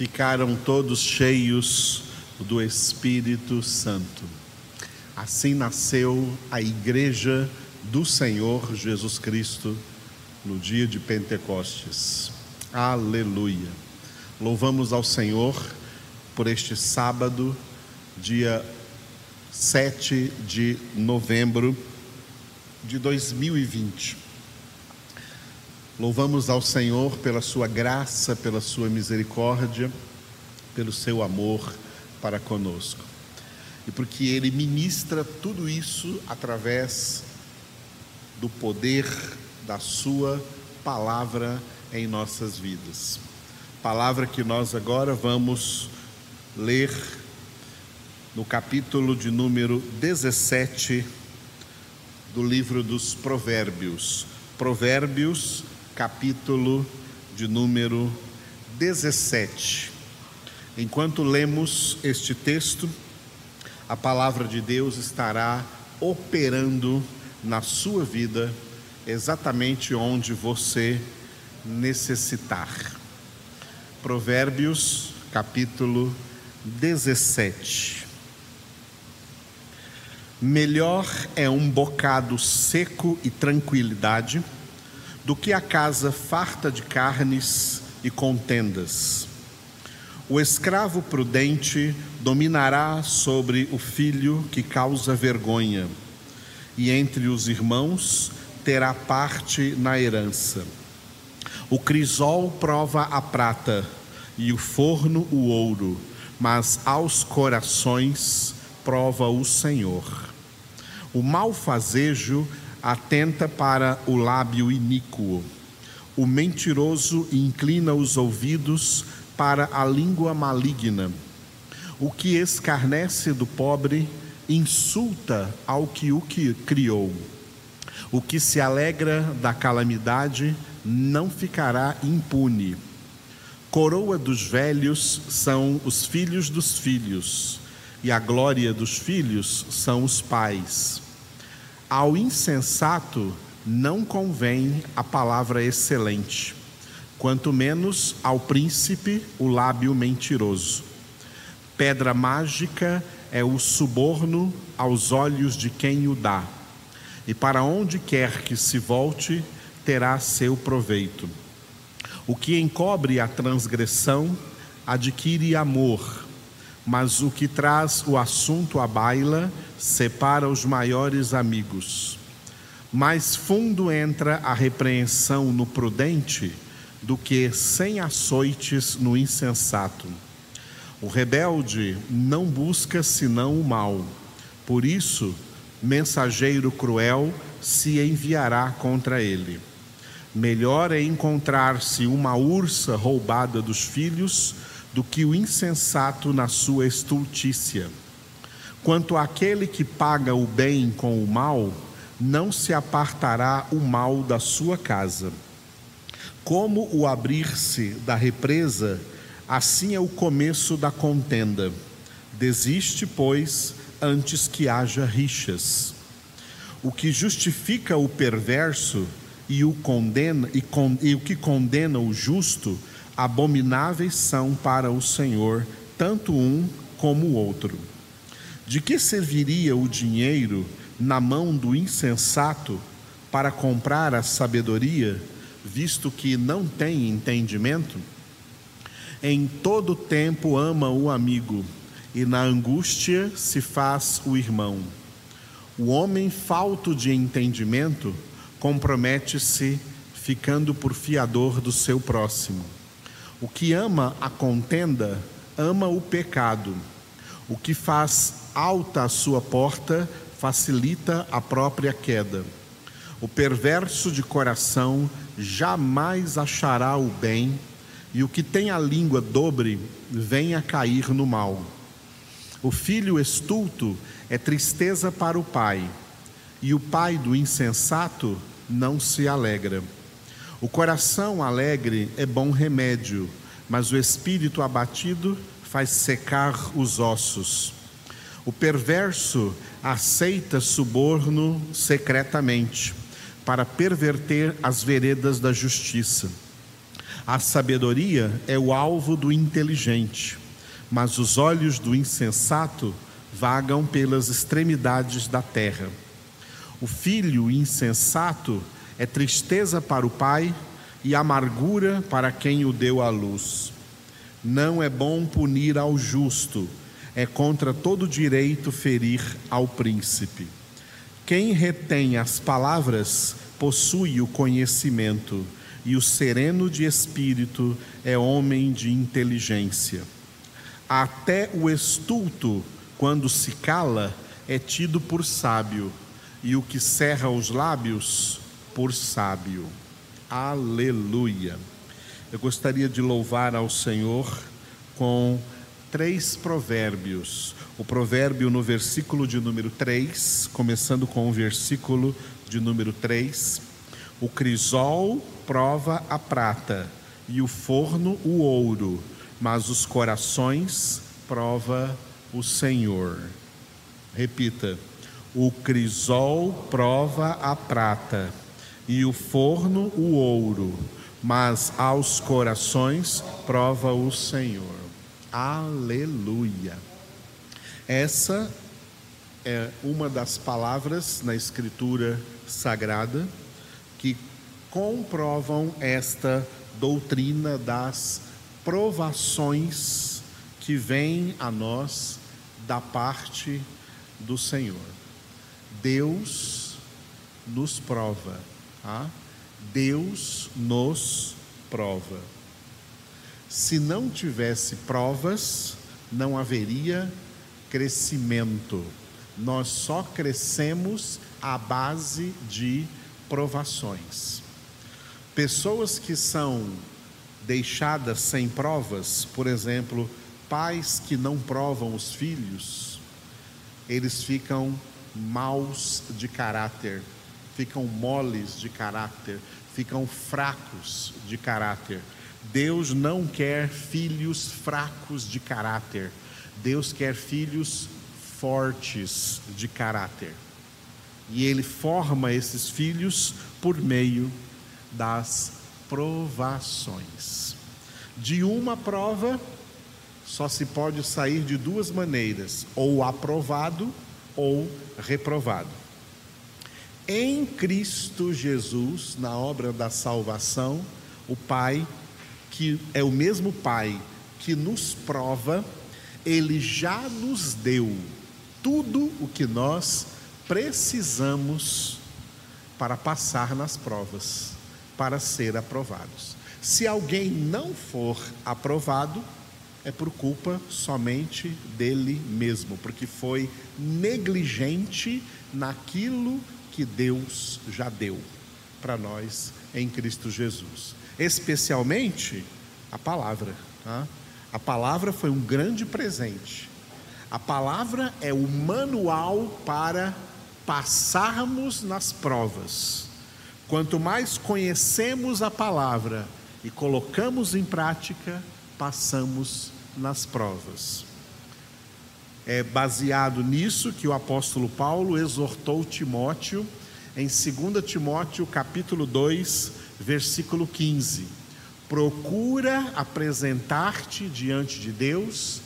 ficaram todos cheios do Espírito Santo. Assim nasceu a Igreja do Senhor Jesus Cristo no dia de Pentecostes. Aleluia. Louvamos ao Senhor por este sábado, dia 7 de novembro de 2020. Louvamos ao Senhor pela sua graça, pela sua misericórdia, pelo seu amor para conosco. E porque ele ministra tudo isso através do poder da sua palavra em nossas vidas. Palavra que nós agora vamos ler no capítulo de número 17 do livro dos Provérbios. Provérbios, capítulo de número 17. Enquanto lemos este texto, a palavra de Deus estará operando na sua vida exatamente onde você necessitar. Provérbios, capítulo 17. Melhor é um bocado seco e tranquilidade do que a casa farta de carnes e contendas. O escravo prudente dominará sobre o filho que causa vergonha, e entre os irmãos terá parte na herança. O crisol prova a prata e o forno o ouro, mas aos corações prova o Senhor. O malfazejo atenta para o lábio iníquo. O mentiroso inclina os ouvidos para a língua maligna. O que escarnece do pobre insulta ao que o que criou. O que se alegra da calamidade não ficará impune. Coroa dos velhos são os filhos dos filhos e a glória dos filhos são os pais. Ao insensato não convém a palavra excelente, quanto menos ao príncipe o lábio mentiroso. Pedra mágica é o suborno aos olhos de quem o dá, e para onde quer que se volte, terá seu proveito. O que encobre a transgressão adquire amor mas o que traz o assunto à baila separa os maiores amigos. Mais fundo entra a repreensão no prudente do que sem açoites no insensato. O rebelde não busca senão o mal, por isso, mensageiro cruel se enviará contra ele. Melhor é encontrar-se uma ursa roubada dos filhos do que o insensato na sua estultícia. Quanto àquele que paga o bem com o mal, não se apartará o mal da sua casa. Como o abrir-se da represa, assim é o começo da contenda. Desiste, pois, antes que haja rixas. O que justifica o perverso e o condena e, con, e o que condena o justo abomináveis são para o Senhor, tanto um como o outro. De que serviria o dinheiro na mão do insensato para comprar a sabedoria, visto que não tem entendimento? Em todo tempo ama o amigo, e na angústia se faz o irmão. O homem falto de entendimento compromete-se, ficando por fiador do seu próximo. O que ama a contenda, ama o pecado. O que faz alta a sua porta, facilita a própria queda. O perverso de coração jamais achará o bem, e o que tem a língua dobre vem a cair no mal. O filho estulto é tristeza para o pai, e o pai do insensato não se alegra. O coração alegre é bom remédio, mas o espírito abatido faz secar os ossos. O perverso aceita suborno secretamente, para perverter as veredas da justiça. A sabedoria é o alvo do inteligente, mas os olhos do insensato vagam pelas extremidades da terra. O filho insensato é tristeza para o pai e amargura para quem o deu à luz. Não é bom punir ao justo, é contra todo direito ferir ao príncipe. Quem retém as palavras possui o conhecimento, e o sereno de espírito é homem de inteligência. Até o estulto, quando se cala, é tido por sábio, e o que cerra os lábios, por sábio. Aleluia. Eu gostaria de louvar ao Senhor com três provérbios. O provérbio no versículo de número 3, começando com o versículo de número 3. O crisol prova a prata e o forno o ouro, mas os corações prova o Senhor. Repita: o crisol prova a prata e o forno o ouro, mas aos corações prova o Senhor. Aleluia. Essa é uma das palavras na Escritura Sagrada que comprovam esta doutrina das provações que vêm a nós da parte do Senhor. Deus nos prova, Deus nos prova. Se não tivesse provas, não haveria crescimento. Nós só crescemos à base de provações. Pessoas que são deixadas sem provas, por exemplo, pais que não provam os filhos, eles ficam maus de caráter, ficam moles de caráter, ficam fracos de caráter Deus não quer filhos fracos de caráter. Deus quer filhos fortes de caráter. E Ele forma esses filhos por meio das provações. De uma prova, só se pode sair de duas maneiras: ou aprovado ou reprovado. Em Cristo Jesus, na obra da salvação, o Pai que é o mesmo Pai que nos prova, ele já nos deu tudo o que nós precisamos para passar nas provas, para ser aprovados. Se alguém não for aprovado, é por culpa somente dele mesmo, porque foi negligente naquilo que Deus já deu para nós em Cristo Jesus especialmente a palavra. Tá? A palavra foi um grande presente. A palavra é o manual para passarmos nas provas. Quanto mais conhecemos a palavra e colocamos em prática, passamos nas provas. É baseado nisso que o apóstolo Paulo exortou Timóteo em 2 Timóteo capítulo 2, versículo 15. Procura apresentar-te diante de Deus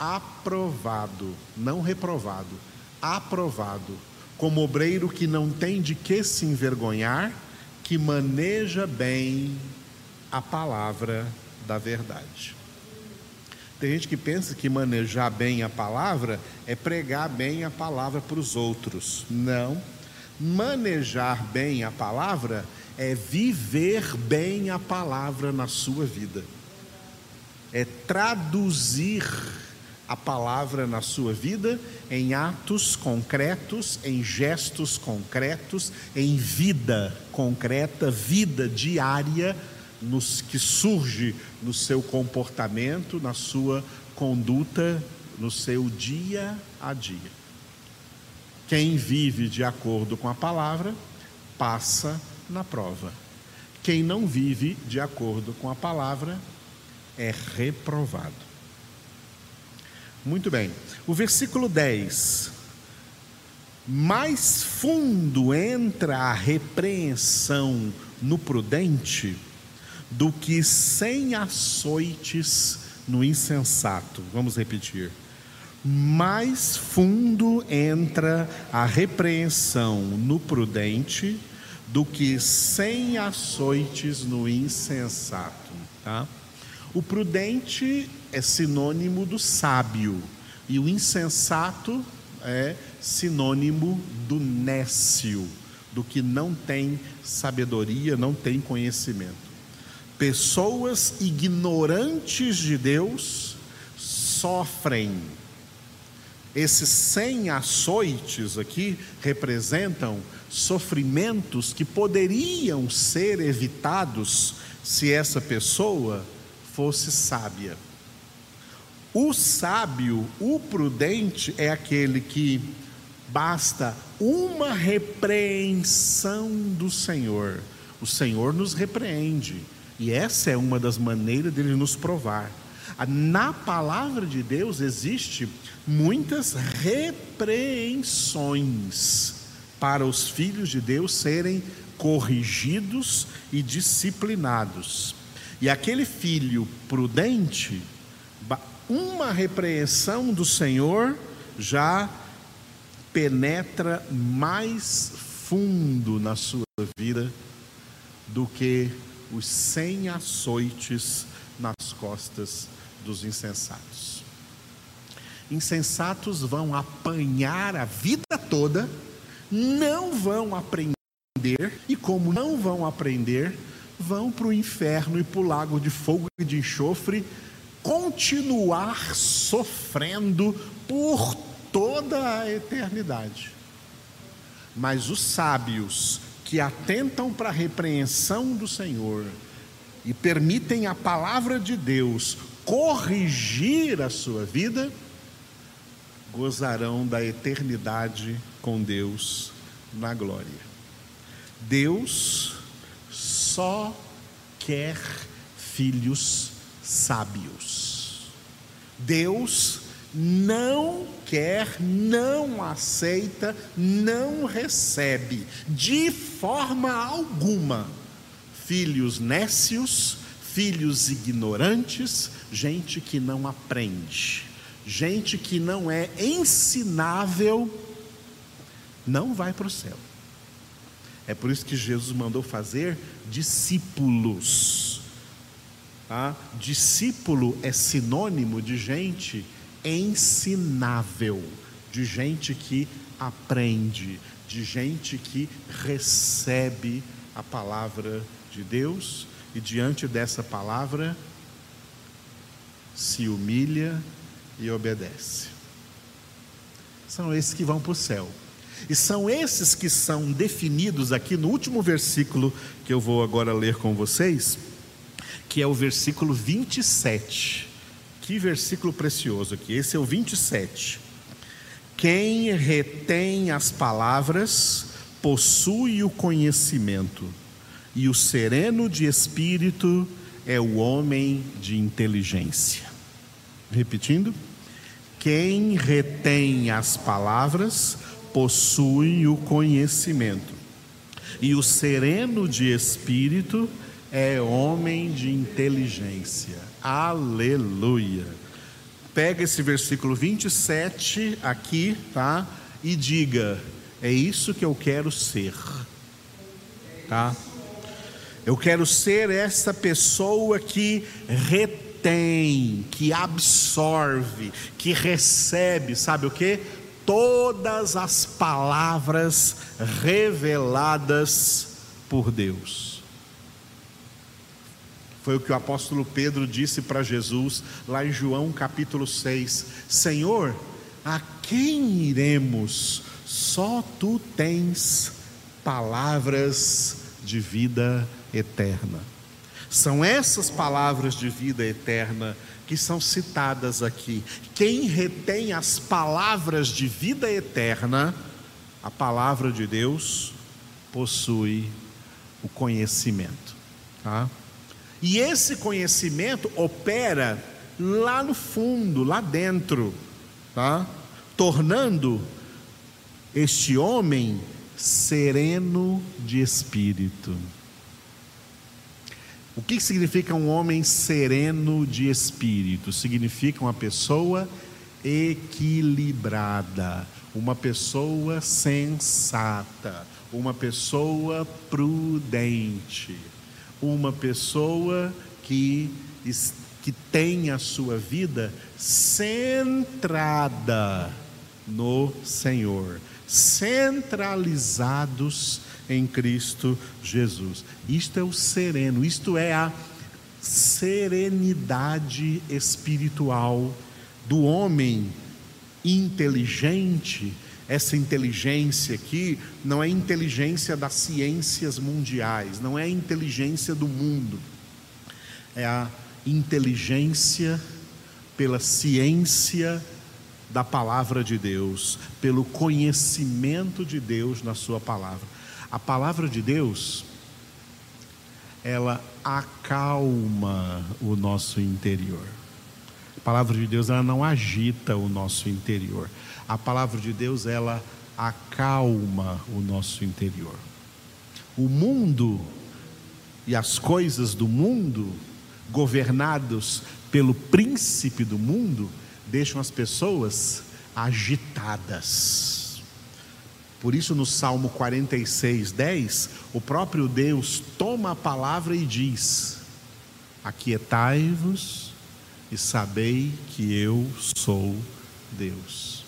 aprovado, não reprovado, aprovado, como obreiro que não tem de que se envergonhar, que maneja bem a palavra da verdade. Tem gente que pensa que manejar bem a palavra é pregar bem a palavra para os outros. Não. Manejar bem a palavra é viver bem a palavra na sua vida, é traduzir a palavra na sua vida em atos concretos, em gestos concretos, em vida concreta, vida diária, nos, que surge no seu comportamento, na sua conduta, no seu dia a dia. Quem vive de acordo com a palavra passa na prova. Quem não vive de acordo com a palavra é reprovado. Muito bem. O versículo 10. Mais fundo entra a repreensão no prudente do que cem açoites no insensato. Vamos repetir. Mais fundo entra a repreensão no prudente do que cem açoites no insensato. Tá? O prudente é sinônimo do sábio e o insensato é sinônimo do nécio, do que não tem sabedoria, não tem conhecimento. Pessoas ignorantes de Deus sofrem. Esses cem açoites aqui representam sofrimentos que poderiam ser evitados se essa pessoa fosse sábia. O sábio, o prudente, é aquele que basta uma repreensão do Senhor. O Senhor nos repreende, e essa é uma das maneiras dele nos provar. Na palavra de Deus existe muitas repreensões para os filhos de Deus serem corrigidos e disciplinados. E aquele filho prudente, uma repreensão do Senhor já penetra mais fundo na sua vida do que os cem açoites nas costas dos insensatos. Insensatos vão apanhar a vida toda, não vão aprender, e como não vão aprender, vão para o inferno e para o lago de fogo e de enxofre continuar sofrendo por toda a eternidade. Mas os sábios que atentam para a repreensão do Senhor e permitem a palavra de Deus corrigir a sua vida, gozarão da eternidade com Deus na glória. Deus só quer filhos sábios. Deus não quer, não aceita, não recebe de forma alguma filhos nécios, filhos ignorantes, gente que não aprende, gente que não é ensinável, não vai para o céu. É por isso que Jesus mandou fazer discípulos Tá? Discípulo é sinônimo de gente ensinável, de gente que aprende, de gente que recebe a palavra de Deus e diante dessa palavra se humilha e obedece. São esses que vão para o céu. E são esses que são definidos aqui no último versículo que eu vou agora ler com vocês que é o versículo 27. Que versículo precioso aqui. Esse é o 27. Quem retém as palavras possui o conhecimento, e o sereno de espírito é o homem de inteligência. Repetindo. Quem retém as palavras possui o conhecimento, e o sereno de espírito é homem de inteligência. Aleluia. Pega esse versículo 27 aqui, tá? E diga: é isso que eu quero ser. Tá? Eu quero ser essa pessoa que retém, que absorve, que recebe, sabe o que? Todas as palavras reveladas por Deus. Foi o que o apóstolo Pedro disse para Jesus lá em João capítulo 6: Senhor, a quem iremos? Só tu tens palavras de vida eterna. São essas palavras de vida eterna que são citadas aqui. Quem retém as palavras de vida eterna, a palavra de Deus, possui o conhecimento. Tá? E esse conhecimento opera lá no fundo, lá dentro, tá? tornando este homem sereno de espírito. O que significa um homem sereno de espírito? Significa uma pessoa equilibrada, uma pessoa sensata, uma pessoa prudente, uma pessoa que, que tem a sua vida centrada no Senhor, centralizados em Cristo Jesus. Isto é o sereno, isto é a serenidade espiritual do homem inteligente. Essa inteligência aqui não é inteligência das ciências mundiais, não é a inteligência do mundo, é a inteligência pela ciência da palavra de Deus, pelo conhecimento de Deus na Sua palavra. A palavra de Deus, ela acalma o nosso interior. A palavra de Deus, ela não agita o nosso interior. A palavra de Deus, ela acalma o nosso interior. O mundo e as coisas do mundo, governados pelo príncipe do mundo, deixam as pessoas agitadas. Por isso, no Salmo 46, 10, o próprio Deus toma a palavra e diz: Aquietai-vos e sabei que eu sou Deus.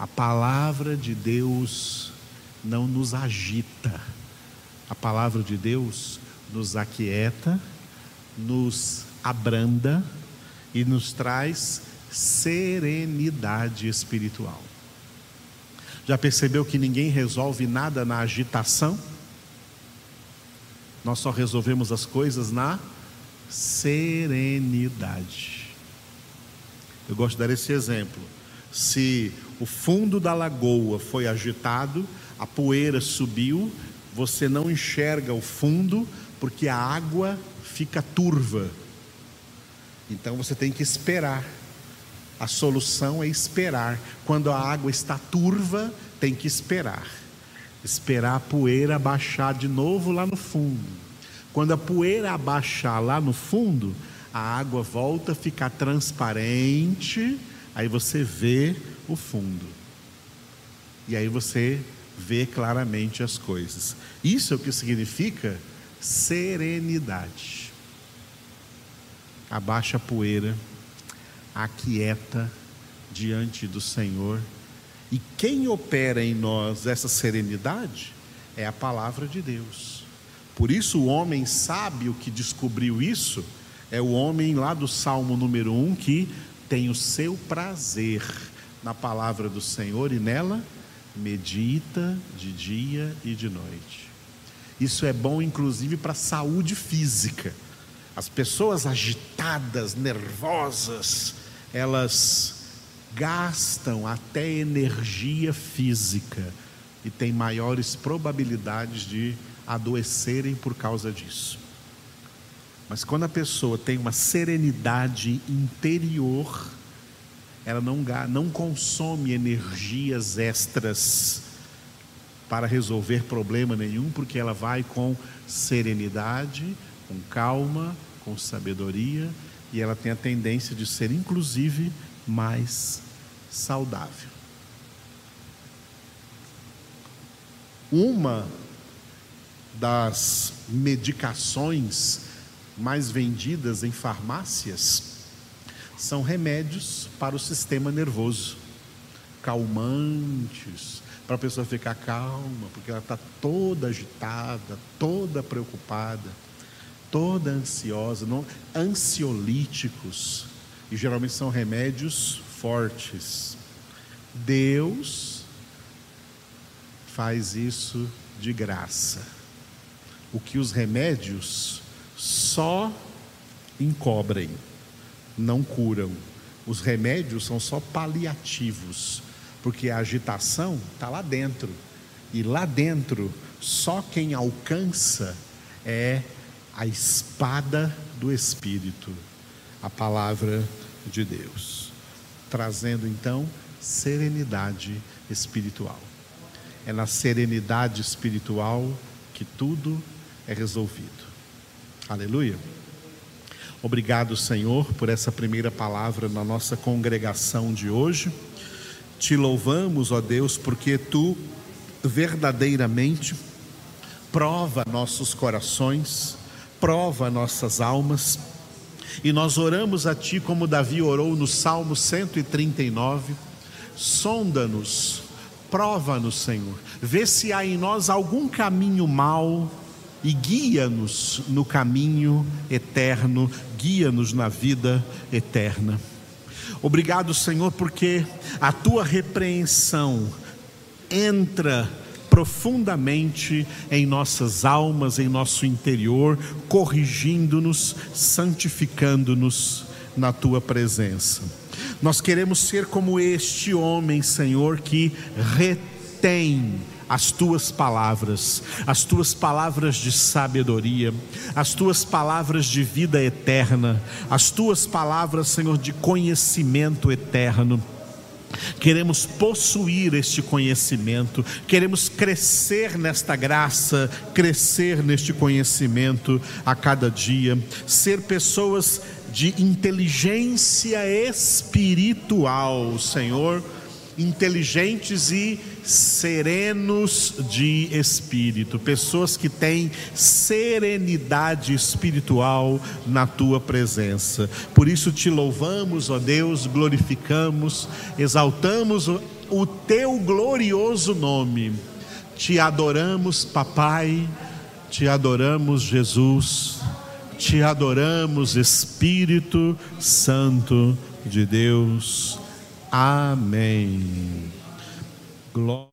A palavra de Deus não nos agita, a palavra de Deus nos aquieta, nos abranda e nos traz serenidade espiritual. Já percebeu que ninguém resolve nada na agitação? Nós só resolvemos as coisas na serenidade. Eu gosto de dar esse exemplo. Se o fundo da lagoa foi agitado, a poeira subiu, você não enxerga o fundo porque a água fica turva. Então você tem que esperar. A solução é esperar. Quando a água está turva, tem que esperar. Esperar a poeira baixar de novo lá no fundo. Quando a poeira abaixar lá no fundo, a água volta a ficar transparente, aí você vê o fundo. E aí você vê claramente as coisas. Isso é o que significa serenidade. Abaixa a poeira aquieta diante do Senhor. E quem opera em nós essa serenidade é a palavra de Deus. Por isso, o homem sábio que descobriu isso é o homem lá do Salmo número 1 que tem o seu prazer na palavra do Senhor e nela medita de dia e de noite. Isso é bom, inclusive, para a saúde física. As pessoas agitadas, nervosas, elas gastam até energia física e têm maiores probabilidades de adoecerem por causa disso. Mas quando a pessoa tem uma serenidade interior, ela não, não consome energias extras para resolver problema nenhum, porque ela vai com serenidade, com calma, com sabedoria e ela tem a tendência de ser, inclusive, mais saudável. Uma das medicações mais vendidas em farmácias são remédios para o sistema nervoso, calmantes, para a pessoa ficar calma, porque ela está toda agitada, toda preocupada toda ansiosa, não, ansiolíticos, e geralmente são remédios fortes. Deus faz isso de graça. O que os remédios só encobrem, não curam. Os remédios são só paliativos, porque a agitação está lá dentro. E lá dentro, só quem alcança é a espada do Espírito, a palavra de Deus, trazendo então serenidade espiritual. É na serenidade espiritual que tudo é resolvido. Aleluia. Obrigado, Senhor, por essa primeira palavra na nossa congregação de hoje. Te louvamos, ó Deus, porque tu verdadeiramente prova nossos corações, prova nossas almas. E nós oramos a Ti como Davi orou no Salmo 139. Sonda-nos, prova-nos, Senhor, vê se há em nós algum caminho mau e guia-nos no caminho eterno, guia-nos na vida eterna. Obrigado, Senhor, porque a tua repreensão entra profundamente em nossas almas, em nosso interior, corrigindo-nos, santificando-nos na tua presença. Nós queremos ser como este homem, Senhor, que retém as tuas palavras, as tuas palavras de sabedoria, as tuas palavras de vida eterna, as tuas palavras, Senhor, de conhecimento eterno. Queremos possuir este conhecimento, queremos crescer nesta graça, crescer neste conhecimento a cada dia, ser pessoas de inteligência espiritual, Senhor inteligentes e serenos de espírito, pessoas que têm serenidade espiritual na tua presença. Por isso te louvamos, ó Deus, glorificamos, exaltamos o, teu glorioso nome. Te adoramos, papai, te adoramos, Jesus. Te adoramos, Espírito Santo de Deus. Amém. Glória